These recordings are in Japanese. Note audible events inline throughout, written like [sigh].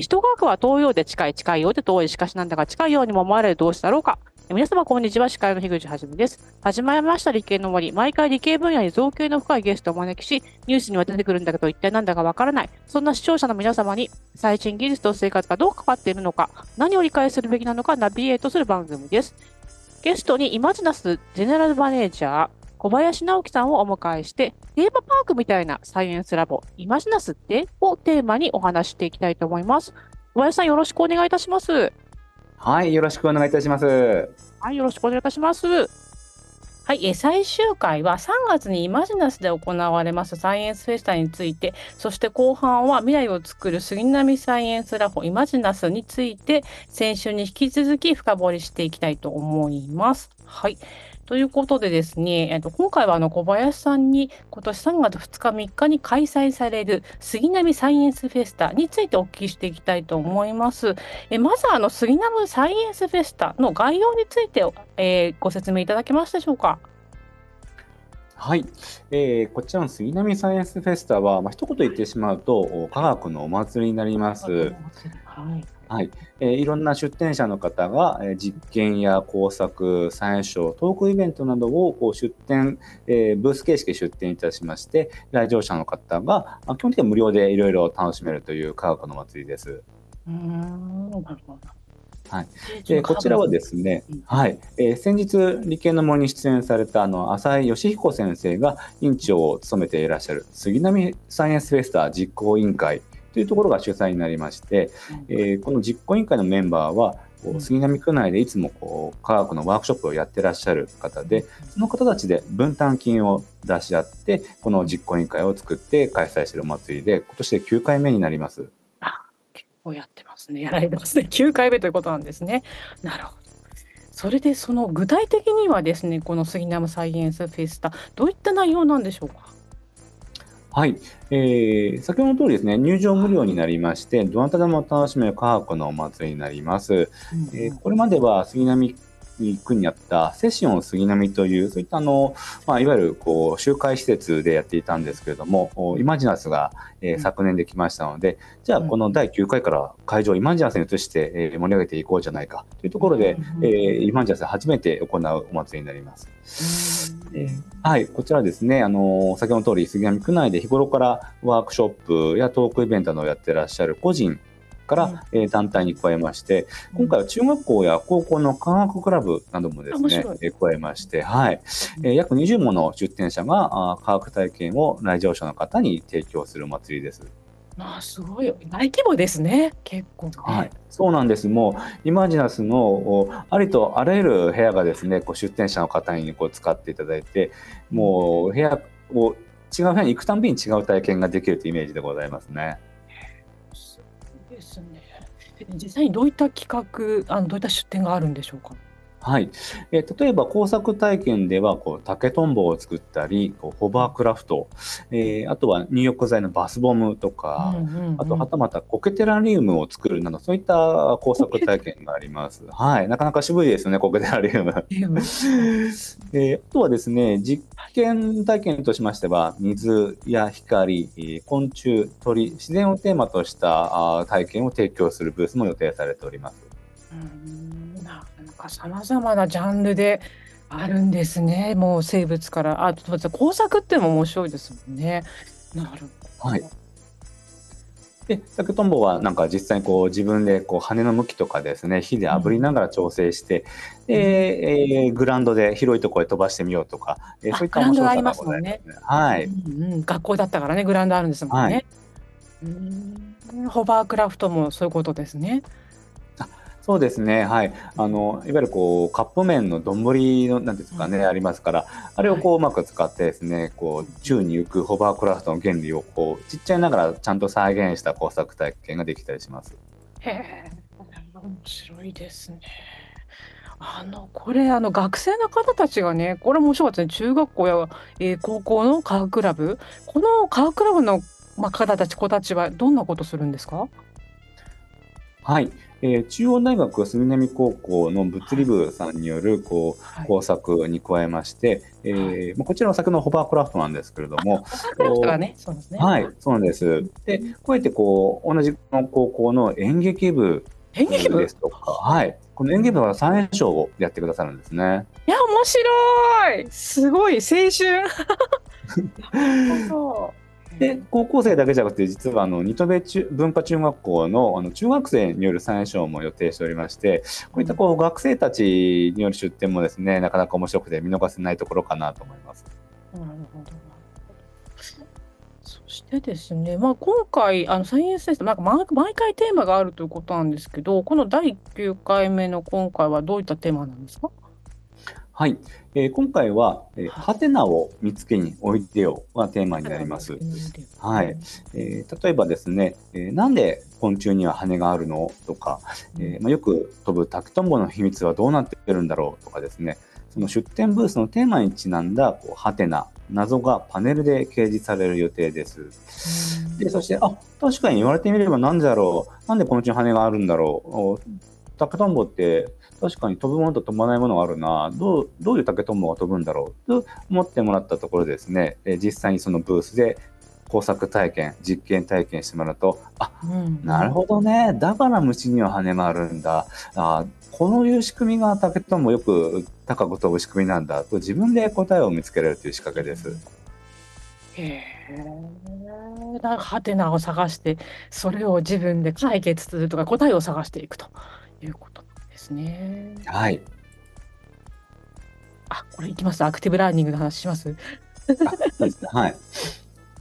人科学は遠いようで近い、近いようで遠い、しかしなんだか近いようにも思われる同士だろうか。皆様、こんにちは。司会の樋口はじめです。始まりました理系の森。毎回理系分野に造形の深いゲストをお招きし、ニュースには出てくるんだけど、一体なんだかわからない。そんな視聴者の皆様に、最新技術と生活がどう関わっているのか、何を理解するべきなのか、ナビゲートする番組です。ゲストにイマジナスジェネラルマネージャー、小林直樹さんをお迎えして、テーマパークみたいなサイエンスラボ、イマジナスって？をテーマにお話していきたいと思います。小林さん、よろしくお願いいたします。はい、よろしくお願いいたします。はい、よろしくお願いいたします。はい、え最終回は3月にイマジナスで行われますサイエンスフェスタについて、そして後半は未来を作る杉並サイエンスラボイマジナスについて、先週に引き続き深掘りしていきたいと思います。はい。ということでですね、えっと、今回はあの小林さんに今年3月2日3日に開催される杉並サイエンスフェスタについてお聞きしていきたいと思います。えまずあの杉並サイエンスフェスタの概要について、えー、ご説明いただけますでしょうか？はい、えー、こちらの杉並サイエンスフェスタは、まあ一言言ってしまうと科学のお祭りになります。はいはい、えー、いろんな出展者の方が、えー、実験や工作、サイエンスショー、トークイベントなどをこう出展、えー、ブース形式で出展いたしまして、来場者の方が、まあ、基本的には無料でいろいろ楽しめるという科学の祭りです。うんなるほど。はい、でこちらはですね、はい、えー、先日理系の森に出演されたあの浅井義彦先生が委員長を務めていらっしゃる杉並サイエンスフェスタ実行委員会というところが主催になりまして、えー、この実行委員会のメンバーはこう杉並区内でいつもこう科学のワークショップをやってらっしゃる方でその方たちで分担金を出し合ってこの実行委員会を作って開催しているお祭りで今年で9回目になります。あ結構やってますね。やられてますね。[laughs] 9回目ということなんですね。なるほど。それでその具体的にはですねこの杉並サイエンスフェスタどういった内容なんでしょうか？はい、えー、先ほどの通りですね、入場無料になりまして、どなたでも楽しめる科学のお祭りになります。うん、えー、これまでは杉並区にあったセッション杉並という、そういったあの、まあ、いわゆるこう集会施設でやっていたんですけれども、イマジナスが、えー、昨年できましたので、じゃあこの第9回から会場をイマジナスに移して、えー、盛り上げていこうじゃないかというところで、えー、イマジナスで初めて行うお祭りになります。えー、はい、こちらですね、あの先ほどの通り杉並区内で日頃からワークショップやトークイベントなどをやってらっしゃる個人から、えー、団体に加えまして、今回は中学校や高校の科学クラブなどもですね、えー、加えまして、はい、えー、約20もの出展者があ科学体験を来場者の方に提供する祭りです。まあ、すごい大規模ですね、結構、ね、はい、そうなんです。もうイマジナスのありとあらゆる部屋がですね、こう出展者の方にこう使っていただいて、もう部屋を違う部屋に行くたんびに違う体験ができるというイメージでございますね。ですね。実際にどういった企画、あのどういった出展があるんでしょうか？はい。えー、例えば工作体験では、こう、竹とんぼを作ったり、こうホバークラフト、えー、あとは入浴剤のバスボムとか、あとはたまたコケテラリウムを作るなど、そういった工作体験があります。はい。なかなか渋いですよね、コケテラリウム。[laughs] えー、あとはですね、実験体験としましては、水や光、昆虫、鳥、自然をテーマとした体験を提供するブースも予定されております。うんか様々なジャンルであるんですね。もう生物から、あと工作っていうのも面白いですもんね。なるほど。はい。で、竹とんぼはなんか実際にこう自分でこう羽の向きとかですね、火で炙りながら調整して、うん、で、えー、グラウンドで広いところへ飛ばしてみようとか、えー、そういった面白さがございますね。はい、うんうん。学校だったからね、グラウンドあるんですもんね。はい、うんホバークラフトもそういうことですね。そうですね、はい、あのいわゆるこうカップ麺の丼のなんですかね、うん、ありますから、あれをこううまく使ってですね、こう宙に浮くホバークラフトの原理をこうちっちゃいながらちゃんと再現した工作体験ができたりします。へえ、面白いですね。あのこれあの学生の方たちがね、これ面白かったですね。中学校や、えー、高校の科学クラブ、この科学クラブのまあ方たち子たちはどんなことするんですか？はい、えー、中央大学杉並高校の物理部さんによるこう、はい、工作に加えまして、えーまあ、こちらの先のホバークラフトなんですけれども、ね、そうですね。はい、そうなんです。で、こうやってこう同じの高校の演劇部演劇部？ですとか、はい、この演劇部は最年少をやってくださるんですね。いや面白い、すごい青春。[laughs] で高校生だけじゃなくて実はあの新渡戸中文化中学校のあの中学生による最小も予定しておりましてこういったこう学生たちによる出展もですねなかなか面白くて見逃せないところかなと思います。なるほどそしてですね、まあ、今回、あのサイエンステス、なんか毎回テーマがあるということなんですけど、この第9回目の今回はどういったテーマなんですか？はい、えー、今回は、えー、ハテナを見つけにおいでよがテーマになります。はい、えー、例えばですね、えー、なんで昆虫には羽があるのとか、えーまあ、よく飛ぶタクトンボの秘密はどうなってるんだろうとかですね、その出展ブースのテーマにちなんだこうハテナ謎がパネルで掲示される予定です。でそして、あ確かに言われてみれば何だろう、なんでこのうちに羽があるんだろう、タケトンボって確かに飛ぶものと飛ばないものがあるな、どうどういう竹とんぼが飛ぶんだろうと思ってもらったところですね、え実際にそのブースで工作体験、実験体験してもらうと、あ、うん、なるほどね、だから虫には羽があるんだ、あこういう仕組みが竹とんぼよく高く飛ぶ仕組みなんだ。と自分で答えを見つけられるという仕掛けです。へえ。だはてなを探して、それを自分で解決するとか答えを探していくということですね。はい。あ、これいきます。アクティブラーニングの話します？そうですね。はい。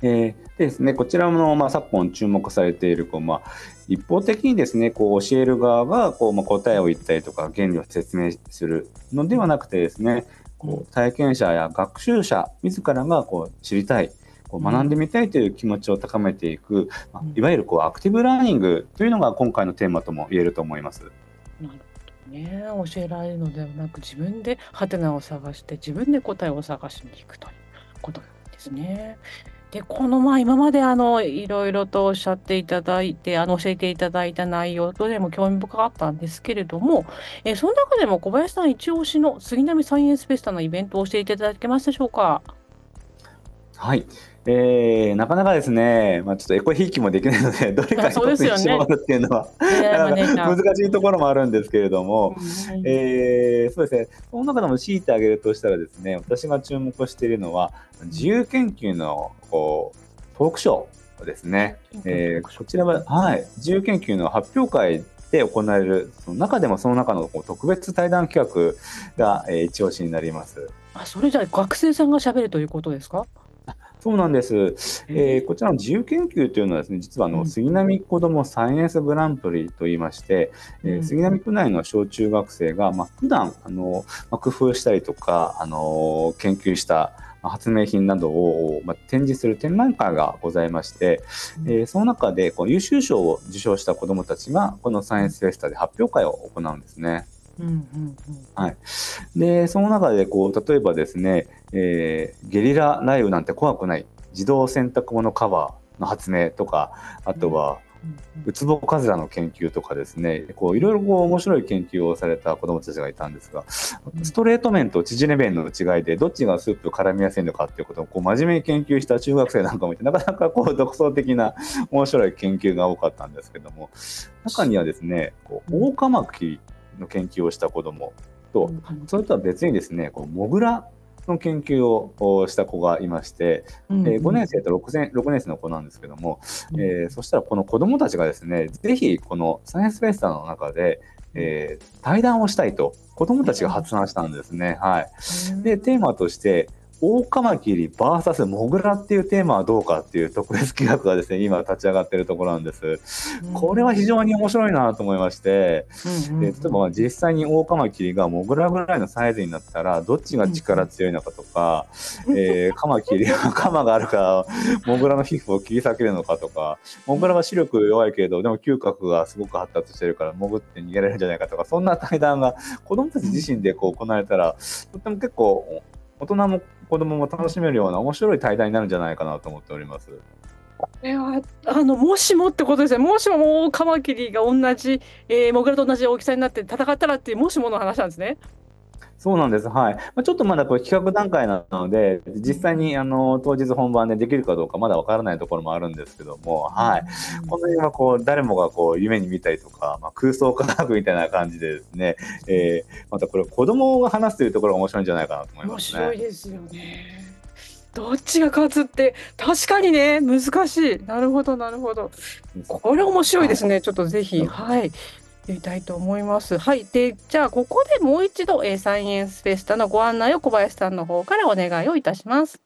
えー、でですね、こちらの、まあ、昨今注目されているこう、まあ、一方的にですねこう教える側がこう、まあ、答えを言ったりとか原理を説明するのではなくてですねこう体験者や学習者自らがこう知りたいこう学んでみたいという気持ちを高めていく、まあ、いわゆるこうアクティブラーニングというのが今回のテーマとも言えると思います。ね、教えられるのではなく自分でハテナを探して自分で答えを探しに行くということなんですね。でこのま今まであのいろいろとおっしゃっていただいてあの教えていただいた内容とでも興味深かったんですけれども、えその中でも小林さん一押しの杉並サイエンスフェスタのイベントを教えていただけますでしょうか？はい、えー、なかなかですね、まあ、ちょっとエコひいきもできないので、[laughs] どれか一つに絞るっていうのは、ね、難しいところもあるんですけれども、うん、えー、そうですね、その中でも強いてあげるとしたらですね、私が注目しているのは、自由研究のこうトークショーですね。えー、こちらは、はい、自由研究の発表会で行われる、その中でもその中のこう特別対談企画が、えー、一押しになります。あそれじゃあ学生さんがしゃべるということですか？そうなんです。えー、こちらの自由研究というのはですね、実はあの、杉並子どもサイエンスグランプリといいまして、うん、えー、杉並区内の小中学生が、まあ、普段あの、まあ、工夫したりとか、あの研究した発明品などを、まあ、展示する展覧会がございまして、うん、えー、その中でこう優秀賞を受賞した子どもたちがこのサイエンスフェスタで発表会を行うんですね。はい、でその中でこう例えばですね、えー、ゲリラ雷雨なんて怖くない。自動洗濯物カバーの発明とかあとは、ウツボカズラの研究とかですね。こういろいろこう面白い研究をされた子どもたちがいたんですがストレート麺と縮れ麺の違いでどっちがスープ絡みやすいのかっていうことをこう真面目に研究した中学生なんかもいてなかなかこう独創的な面白い研究が多かったんですけども中にはですねこうオオカマキの研究をした子どもと、それとは別にですねこうモグラの研究をした子がいまして、うん、えー、5年生と 6, 年6年生の子なんですけども、えー、そしたらこの子どもたちがですねぜひこのサイエンスフェスタの中で、えー、対談をしたいと子どもたちが発案したんですね。はい、でテーマとしてオオカマキリ VS モグラっていうテーマはどうかっていう特別企画がですね今立ち上がってるところなんです。これは非常に面白いなと思いまして、で例えば実際にオオカマキリがモグラぐらいのサイズになったらどっちが力強いのかとか、[laughs] えー、カマキリは [laughs] カマがあるからモグラの皮膚を切り裂けるのかとかモグラは視力弱いけれどでも嗅覚がすごく発達してるから潜って逃げられるんじゃないかとかそんな対談が子どもたち自身でこう行われたらとっても結構大人も子供も楽しめるような面白い対談になるんじゃないかなと思っております。いやあのもしもってことですね。もしももカマキリが同じ、えー、モグラと同じ大きさになって戦ったらっていうもしもの話なんですね。そうなんです。はい。まあ、ちょっとまだこれ企画段階なので、実際にあの当日本番でできるかどうかまだわからないところもあるんですけども、はい。この辺はこう誰もがこう夢に見たりとか、まあ、空想科学 [laughs] みたいな感じでですね、えー、またこれ子供が話すというところが面白いんじゃないかなと思いますね。面白いですよね。どっちが勝つって確かにね難しい。なるほどなるほど。これ面白いですね。ちょっとぜひはいみたいと思います。はい。で、じゃあ、ここでもう一度、えー、サイエンスフェスタのご案内を小林さんの方からお願いをいたします。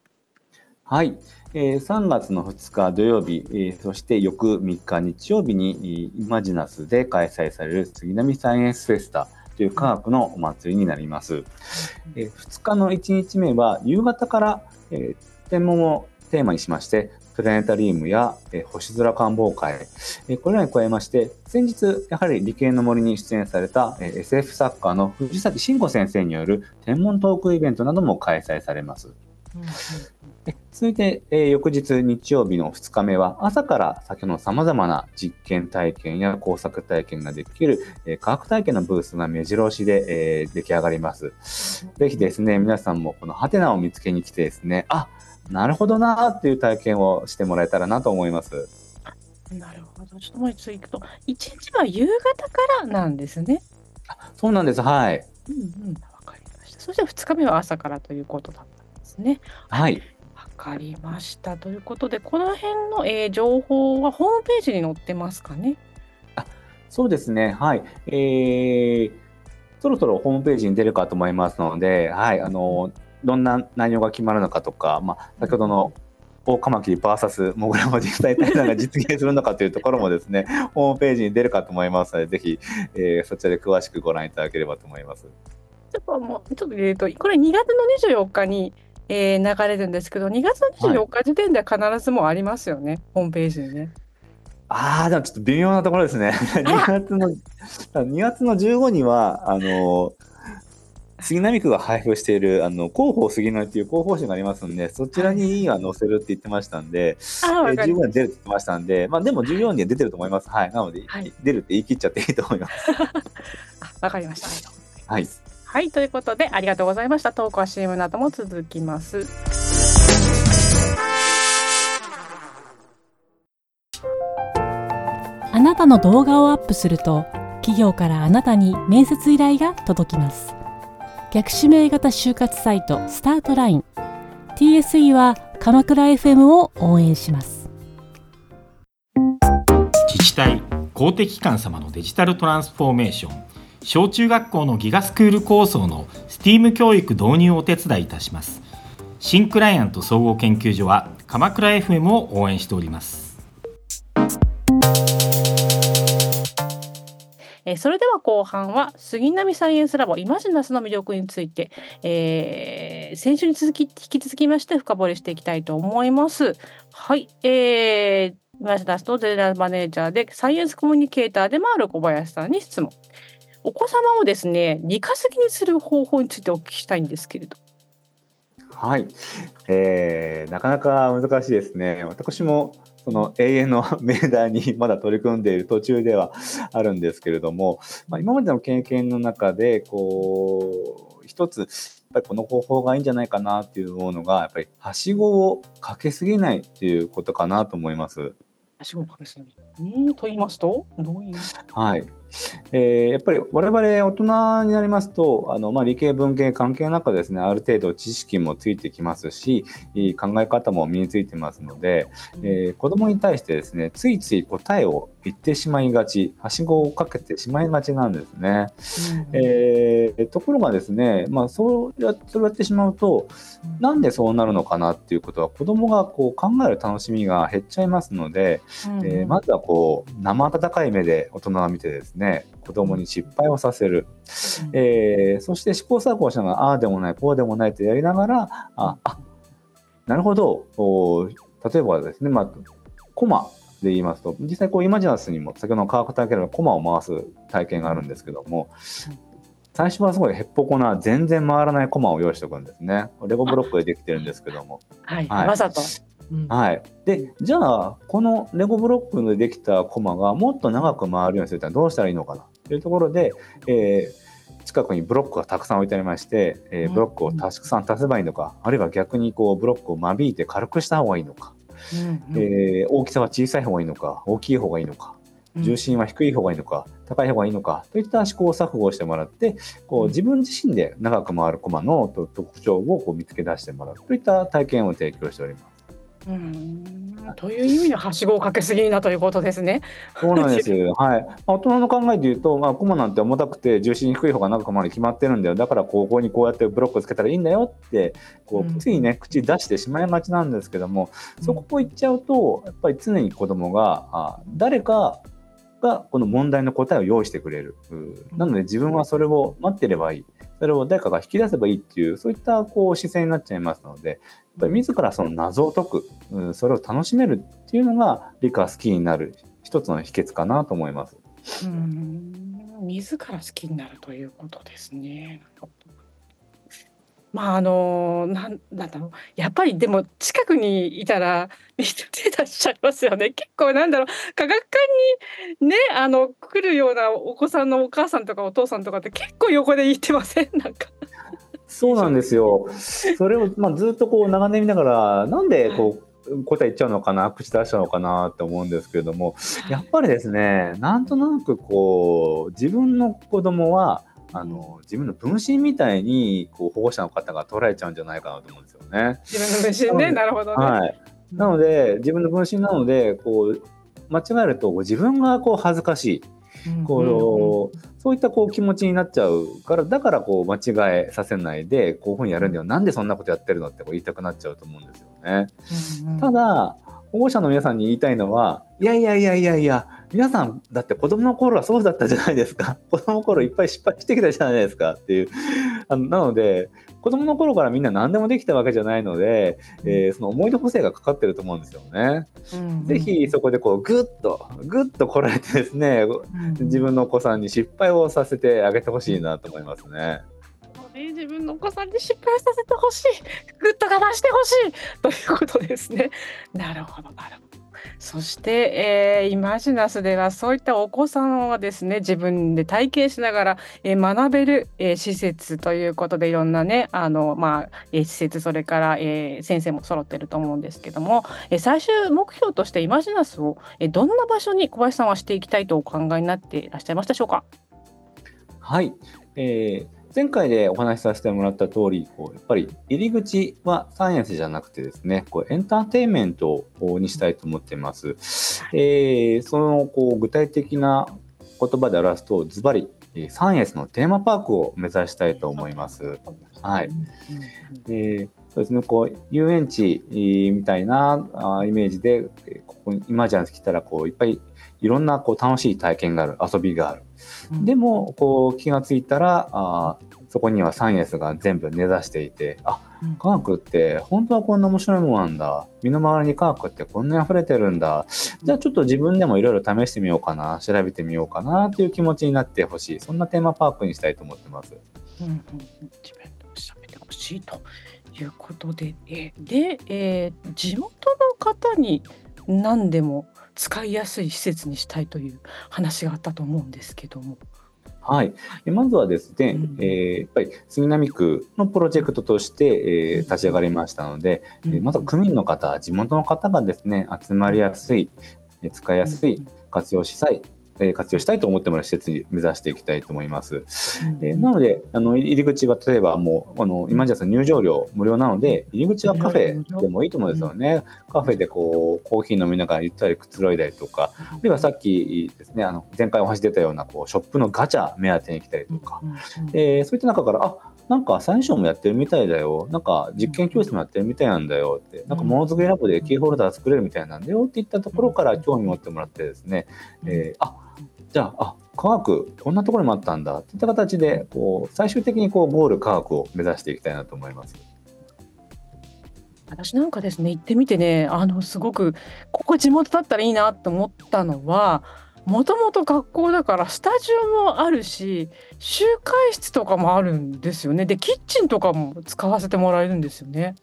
はい。えー、3月の2日土曜日、えー、そして翌3日日曜日にイマジナスで開催される杉並サイエンスフェスタという科学のお祭りになります。えー、2日の1日目は夕方から、えー、天文をテーマにしまして、プラネタリウムや、え星空観望会、えこれらに加えまして、先日、やはり理系の森に出演された、え SF 作家の藤崎慎吾先生による天文トークイベントなども開催されます。続いて、えー、翌日日曜日の2日目は朝から先の様々な実験体験や工作体験ができる、えー、科学体験のブースが目白押しで、えー、出来上がります。ぜひですね、皆さんもこのハテナを見つけに来てですね、あ、なるほどなっていう体験をしてもらえたらなと思います。なるほど。ちょっともう一度いくと、1日は夕方からなんですね。そうなんです。はい。うんうん、わかりました。そして2日目は朝からということだったんですね。はい。わかりました。ということで、この辺の、えー、情報はホームページに載ってますかね？あ、そうですね。はい。えー、そろそろホームページに出るかと思いますので、はい、あのどんな内容が決まるのかとか、まあ、先ほどのオオカマキリ VS モグラマジ対談が実現するのかというところもですね、[laughs] ホームページに出るかと思いますので、ぜひ、えー、そちらで詳しくご覧いただければと思います。ちょっともう、ちょっと言うと、これ2月の24日に、えー、流れるんですけど、2月の24日時点では必ずもありますよね、はい、ホームページにね。ああ、でもちょっと微妙なところですね。2 [laughs] 月の、2月の15には、あの杉並区が配布しているあの広報杉並っていう広報誌がありますんで、そちらに載せるって言ってましたんで、はい、えー、十分出るって言ってましたんで、まあ、でも14には出てると思います。はい。なので、はい、出るって言い切っちゃっていいと思います。[laughs] わかりました。はい。はい、ということで、ありがとうございました。トークは CM なども続きます。あなたの動画をアップすると、企業からあなたに面接依頼が届きます。逆指名型就活サイトスタートライン。TSE は鎌倉 FM を応援します。自治体公的機関様のデジタルトランスフォーメーション。小中学校のギガスクール構想の STEAM 教育導入をお手伝いいたします。新クライアント総合研究所は鎌倉 FM を応援しております。えー、それでは後半は杉並サイエンスラボイマジナスの魅力について、えー、先週に続き引き続きまして深掘りしていきたいと思います。はい、えー、イマジナスのゼネラルマネージャーでサイエンスコミュニケーターでもある小林さんに質問。お子様をですね、理科好きにする方法についてお聞きしたいんですけれど。はい、えー、なかなか難しいですね。私もその永遠の [laughs] 命題にまだ取り組んでいる途中ではあるんですけれども、まあ、今までの経験の中でこう一つやっぱりこの方法がいいんじゃないかなっていうのがやっぱりはしごをかけすぎないっていうことかなと思います。はしごをかけすぎうんと言いますとどういう？はいえー、やっぱり我々大人になりますと、あのまあ、理系文系関係なくですね、ある程度知識もついてきますし、考え方も身についてますので、えー、子供に対してですね、ついつい答えを言ってしまいがち、はしごをかけてしまいがちなんですね。うん、えー、ところがですね、まあ、そうやそうやってしまうと、なんでそうなるのかなっていうことは、子供がこう考える楽しみが減っちゃいますので、うん、えー、まずはこう生温かい目で大人が見てですね、子供に失敗をさせる。うん、えー、そして試行錯誤しながら、ああでもない、こうでもないとやりながら、あ、あなるほど、例えばですね、まあ、コマで言いますと、実際こうイマジナスにも先ほどの科学体験のコマを回す体験があるんですけども、最初はすごいへっぽこな全然回らないコマを用意しておくんですね。レゴブロックでできてるんですけども。はい、はい、わざと。はい、でじゃあこのレゴブロックでできたコマがもっと長く回るようにするにはどうしたらいいのかなというところで、えー、近くにブロックがたくさん置いてありまして、えー、ブロックをたくさん足せばいいのか、あるいは逆にこうブロックを間引いて軽くした方がいいのか、うんうん、えー、大きさは小さい方がいいのか大きい方がいいのか重心は低い方がいいのか、高い方がいいのかといった試行錯誤をしてもらってこう自分自身で長く回る駒の特徴をこう見つけ出してもらうといった体験を提供しております。うんという意味ではしごをかけすぎなということですね。そうなんです。[laughs] はい。大人の考えで言うと、まあ、コマなんて重たくて重心低い方が長く回る決まってるんだよ。だからここにこうやってブロックつけたらいいんだよって、こう、ついね、口出してしまいがちなんですけども、そこを言っちゃうと、やっぱり常に子供が、あ誰かがこの問題の答えを用意してくれる。なので自分はそれを待ってればいい。それを誰かが引き出せばいいっていう、そういったこう姿勢になっちゃいますので、自らその謎を解く、それを楽しめるっていうのが理科好きになる一つの秘訣かなと思います。うん自ら好きになるということですね。まあ、あの、なんなんだろう、やっぱりでも近くにいたら、手出しちゃいますよね。結構なんだろう、科学館にね、あの、来るようなお子さんのお母さんとかお父さんとかって結構横で言ってません？なんか。そうなんですよ。それを、まあ、ずっとこう眺め見ながら、なんでこう、答え言っちゃうのかな、口出しちゃうのかなって思うんですけれども、やっぱりですね、なんとなくこう、自分の子供はあの自分の分身みたいにこう保護者の方が捉えちゃうんじゃないかなと思うんですよね。自分の分身ね、なるほどね。はい、なので自分の分身なのでこう間違えると自分がこう恥ずかしい。こう、そういったこう気持ちになっちゃうからだからこう間違えさせないでこういうふうにやるんだよ。なんでそんなことやってるのってこう言いたくなっちゃうと思うんですよね。うんうん、ただ保護者の皆さんに言いたいのはいやいやいやいやいや皆さんだって子供の頃はそうだったじゃないですか [laughs] 子供の頃いっぱい失敗してきたじゃないですかっていうあのなので子供の頃からみんな何でもできたわけじゃないので、えー、その思い出補正がかかってると思うんですよね。うんぜひそこでこうグッとグッとこらえてですね、うん、自分のお子さんに失敗をさせてあげてほしいなと思いますね。自分のお子さんに失敗させてほしい、グッと我慢してほしいということですね。なるほど、なるほど。そして、えー、イマジナスではそういったお子さんをですね自分で体験しながら、えー、学べる、えー、施設ということでいろんなねあの、まあえー、施設それから、えー、先生も揃ってると思うんですけども、えー、最終目標としてイマジナスを、えー、どんな場所に小林さんはしていきたいとお考えになっていらっしゃいましたでしょうか？はい、えー前回でお話しさせてもらった通り、こうやっぱり入り口はサイエンスじゃなくてですね、こうエンターテインメントにしたいと思っています。えー、そのこう具体的な言葉で表すと、ズバリサイエンスのテーマパークを目指したいと思います。はい。えー、そうですね、こう遊園地みたいなイメージで、ここにイマジナス来たらこういっぱいいろんなこう楽しい体験がある、遊びがある。でもこう気がついたらあそこにはサイエンスが全部根ざしていてあ科学って本当はこんな面白いものなんだ。身の回りに科学ってこんなに溢れてるんだ。じゃあちょっと自分でもいろいろ試してみようかな。調べてみようかなっていう気持ちになってほしい。そんなテーマパークにしたいと思ってます。うんうん、自分で調べてほしいということでえで、えー、地元の方に何でも使いやすい施設にしたいという話があったと思うんですけども。はい、まずはですね、うん、えー、やっぱり杉並区のプロジェクトとして、えー、立ち上がりましたので、うん、まずは区民の方、地元の方がですね集まりやすい、使いやすい、活用しさいえ活用したいと思ってもらう施設に目指していきたいと思います。えなのであの入り口は例えばもうあの今じゃ入場料無料なので入り口はカフェでもいいと思うんですよね。カフェでこうコーヒー飲みながらゆったりくつろいだりとか、あるいはさっきですねあの前回お話出たようなこうショップのガチャ目当てに来たりとか、えそういった中からあなんか最初もやってるみたいだよ。なんか実験教室もやってるみたいなんだよ。って。なんかものづくりラボでキーホルダー作れるみたいなんだよっていったところから興味持ってもらってですね、えー、あじゃあ、あ科学、こんなところにもあったんだ。っていった形で、こう最終的にこうゴール科学を目指していきたいなと思います。私なんかですね行ってみてねあのすごくここ地元だったらいいなと思ったのはもともと学校だからスタジオもあるし集会室とかもあるんですよねでキッチンとかも使わせてもらえるんですよね。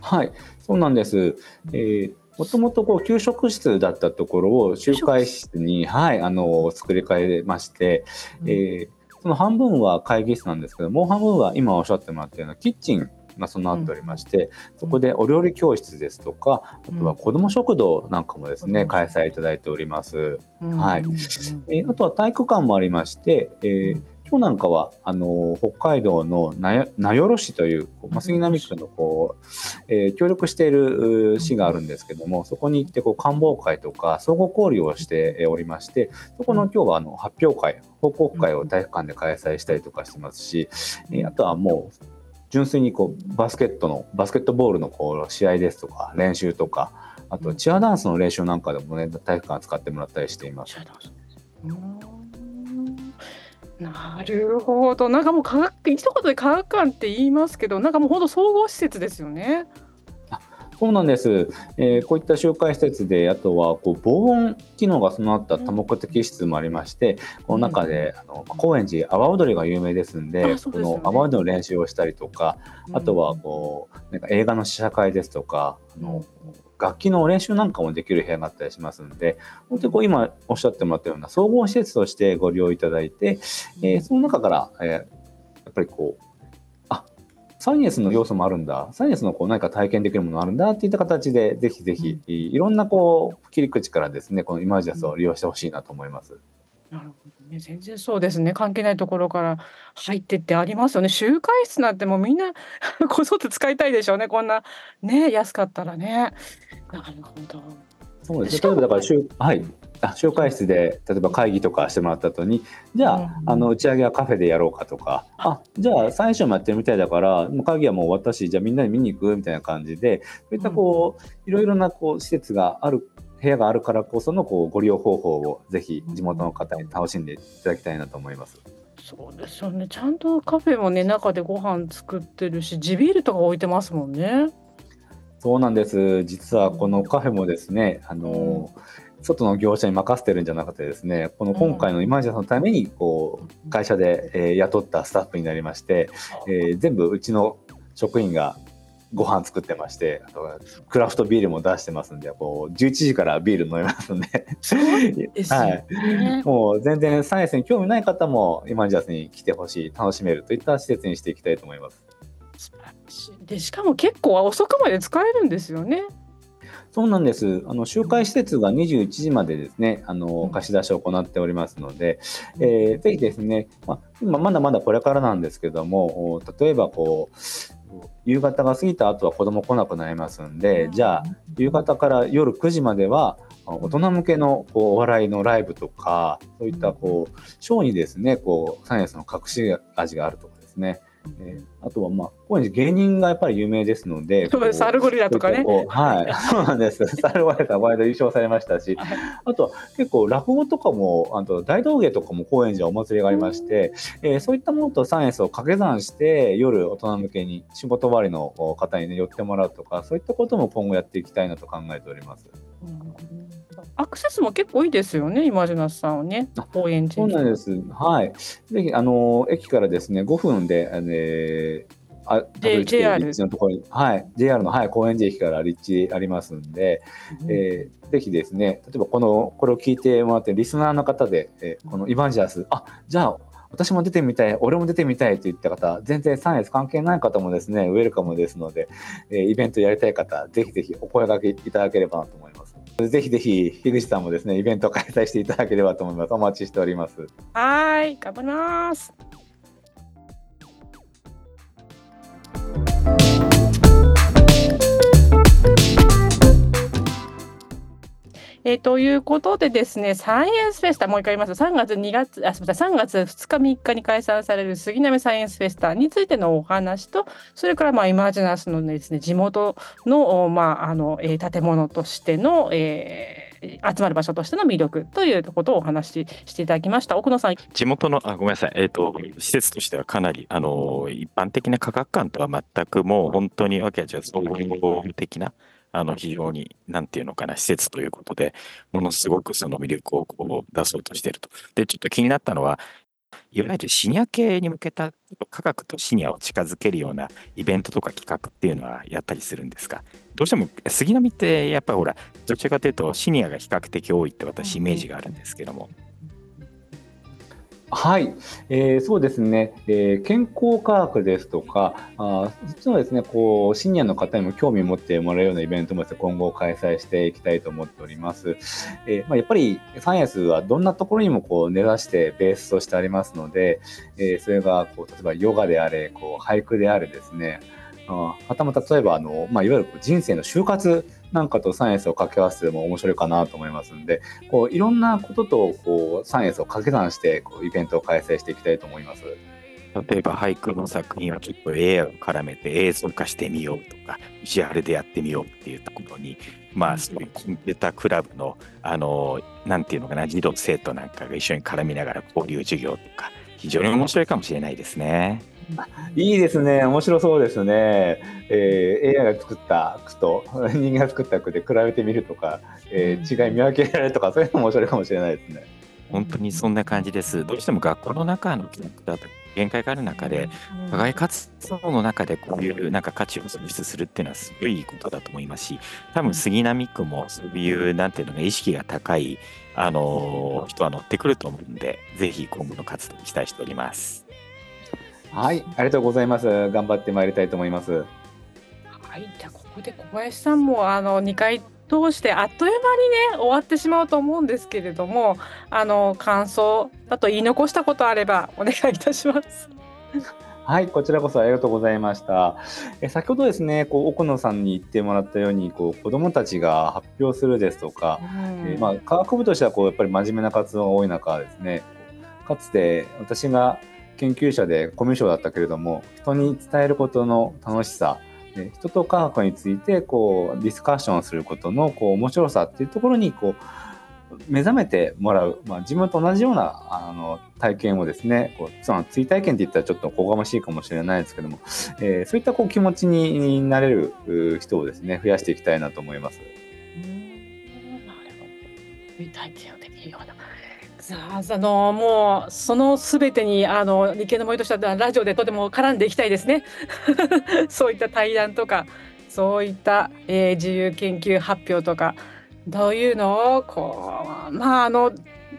はい、そうなんです。えーもともとこう給食室だったところを集会室に、はい、あの作り変えまして、うん、えー、その半分は会議室なんですけどもう半分は今おっしゃってもらったようなキッチンが備わっておりまして、うん、そこでお料理教室ですとかあとは子ども食堂なんかもですね、うん、開催いただいております。はい。えー、あとは体育館もありまして、えー今日なんかはあの北海道の名寄市という杉並区のこう、えー、協力している市があるんですけどもそこに行ってこう官房会とか相互交流をしておりましてそこの今日はあの発表会報告会を体育館で開催したりとかしてますし、えー、あとはもう純粋にこうバスケットのバスケットボールのこう試合ですとか練習とかあとチアダンスの練習なんかでもね体育館使ってもらったりしています。なるほど。なんかもう科学一言で科学館って言いますけど、なんかもう本当総合施設ですよね。そうなんです、えー、こういった集会施設であとはこう防音機能が備わった多目的室もありまして、うん、この中であの高円寺阿波踊りが有名ですんで、ね、この阿波踊りの練習をしたりとか、うん、あとはこうなんか映画の試写会ですとかあの、楽器の練習なんかもできる部屋があったりしますので、本当にこう今おっしゃってもらったような総合施設としてご利用いただいて、えー、その中から、えー、やっぱりこう、あサイエンスの要素もあるんだ、サイエンスのこう何か体験できるものあるんだっていった形で、ぜひぜひ、いろんなこう切り口からですね、このイマージャスを利用してほしいなと思います。なるほどね、全然そうですね。関係ないところから入ってってありますよね。集会室なんてもうみんな [laughs] こぞって使いたいでしょうね。こんなね、安かったらね。なるほど。そうです例えばだから集はいあ集会室で例えば会議とかしてもらった後にじゃあうん、あの打ち上げはカフェでやろうかとかあじゃあ最初もやってるみたいだからもう会議はもう終わったしじゃあみんなで見に行くみたいな感じでそういったこう、いろいろなこう施設がある部屋があるからこそのこうご利用方法をぜひ地元の方に楽しんでいただきたいなと思います。そうですよね。ちゃんとカフェもね、中でご飯作ってるし、地ビールとか置いてますもんね。そうなんです。実はこのカフェもですね、あの、うん、外の業者に任せてるんじゃなくてですね、この今回のイマージャさんのためにこう会社で、えー、雇ったスタッフになりまして、えー、全部うちの職員がご飯作ってまして、あとクラフトビールも出してますんで、こう11時からビール飲みますんで、はい、もう全然サイエンスに興味ない方もイマンジャスに来てほしい、楽しめるといった施設にしていきたいと思います。でしかも結構遅くまで使えるんですよね。そうなんです。あの集会施設が21時までですね、あの貸し出しを行っておりますので、うん、えー、ぜひですね、まあ、今まだまだこれからなんですけども、例えばこう夕方が過ぎた後は子供来なくなりますんで、じゃあ夕方から夜9時までは大人向けのこうお笑いのライブとかそういったこうショーにですねこうサイエンスの隠し味があるとかですねえー、あとは、まあ、高円寺芸人がやっぱり有名ですので、[laughs] そうですサルゴリラとかね。はい、[laughs] そうなんです。サルゴリラさん、ワイド優勝されましたし、あとは結構落語とかも、あと大道芸とかも高円寺お祭りがありまして、えー、そういったものとサイエンスを掛け算して、夜大人向けに仕事終わりの方にね、寄ってもらうとか、そういったことも今後やっていきたいなと考えております。うんアクセスも結構いいですよね、イマジナスさんはね、高円寺そうなんです。はい。ぜひ、あの、駅からですね、5分で、あの、あ JR のところに、はい、JR の、はい、高円寺駅から立地ありますんで、うん、えー、ぜひですね、例えばこの、これを聞いてもらって、リスナーの方で、えー、このイマンジャース、あ、じゃあ、私も出てみたい、俺も出てみたいといった方、全然サイエンス関係ない方もですね、ウェルカムですので、えー、イベントやりたい方、ぜひぜひお声掛けいただければなと思います。ぜひぜひ、樋口さんもですね、イベント開催していただければと思います。お待ちしております。はい、頑張ります。えー、ということでですね、サイエンスフェスタ、もう一回言います。3月2月、あ、すみません、3月2日3日に開催される杉並サイエンスフェスタについてのお話と、それからまあイマージナスのですね、地元の、まあ、あの、えー、建物としての、えー集まる場所としての魅力ということをお話ししていただきました。奥野さん。地元の、あごめんなさい、えっ、ー、と、施設としてはかなり、あの、一般的な価格感とは全くもう本当にわけは違う、総合的な、あの、非常に、なんていうのかな、施設ということで、ものすごくその魅力をこう出そうとしていると。で、ちょっと気になったのは、いわゆるシニア系に向けた科学とシニアを近づけるようなイベントとか企画っていうのはやったりするんですか？どうしても杉並ってやっぱりほらどちらかというとシニアが比較的多いって私イメージがあるんですけども。はい、えー、そうですね、えー、健康科学ですとか、あ実はですね、こう、シニアの方にも興味を持ってもらえるようなイベントもですね、今後開催していきたいと思っております。えー、まあ、やっぱりサイエンスはどんなところにもこう根ざしてベースとしてありますので、えー、それがこう、例えばヨガであれ、こう、俳句であれですね、あはたまた例えばあの、まあ、いわゆる人生の就活なんかとサイエンスを掛け合わせても面白いかなと思いますんで、こういろんなこととこうサイエンスを掛け算してこうイベントを開催していきたいと思います。例えば俳句の作品はちょっと AI を絡めて映像化してみようとか、ビジュアルでやってみようっていうところに、まあそういうコンピュータークラブの、あの、なんていうのかな、児童生徒なんかが一緒に絡みながら交流授業とか、非常に面白いかもしれないですね。いいですね。面白そうですね。えー、AI が作った句と [laughs] 人間が作った句で比べてみるとか、えー、違い見分けられるとか、そういうのも面白いかもしれないですね。本当にそんな感じです。どうしても学校の中の企画だと限界がある中で、課外活動の中でこういうなんか価値を創出するっていうのはすごいいいことだと思いますし、多分杉並区もそういうなんていうのが意識が高い、あのー、人は乗ってくると思うんで、ぜひ今後の活動に期待しております。はい、ありがとうございます。頑張ってまいりたいと思います。はい、じゃあここで小林さんもあの2回通してあっという間にね終わってしまうと思うんですけれども、あの感想だと言い残したことあればお願いいたします。はい、こちらこそありがとうございました。え先ほどですね、こう奥野さんに言ってもらったように、こう子どもたちが発表するですとか、うん、えまあ、科学部としてはこうやっぱり真面目な活動が多い中ですね、かつて私が研究者でコミュ障だったけれども人に伝えることの楽しさ人と科学についてこうディスカッションすることのこう面白さっていうところにこう目覚めてもらう、まあ、自分と同じようなあの体験をですねこうその追体験って言ったらちょっとおこがましいかもしれないですけども、えー、そういったこう気持ちになれる人をですね増やしていきたいなと思います。うん。なるほど。追体験をできるような。さあ、あの、もう、そのすべてに、あの、理系の森としては、ラジオでとても絡んでいきたいですね。[laughs] そういった対談とか、そういった、えー、自由研究発表とか、どういうのを、こう、まあ、あの、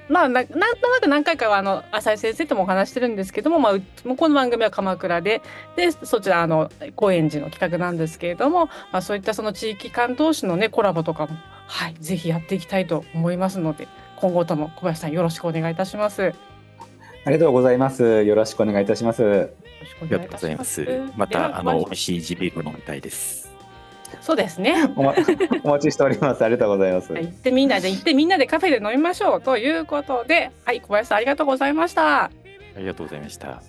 まあ、なんとなく何回かはあの浅井先生ともお話してるんですけども、まあ、この番組は鎌倉ででそちらあの高円寺の企画なんですけれども、まあ、そういったその地域間同士のねコラボとかも、はい、ぜひやっていきたいと思いますので今後とも小林さんよろしくお願いいたします。ありがとうございます。よろしくお願いいたします。ありがとうございます。またあの美味しいジビール飲みたいです。そうですね。お,、ま、お待ちしております。ありがとうございます。行ってみんなで行ってみんなでカフェで飲みましょうということで、はい、小林さんありがとうございました。ありがとうございました。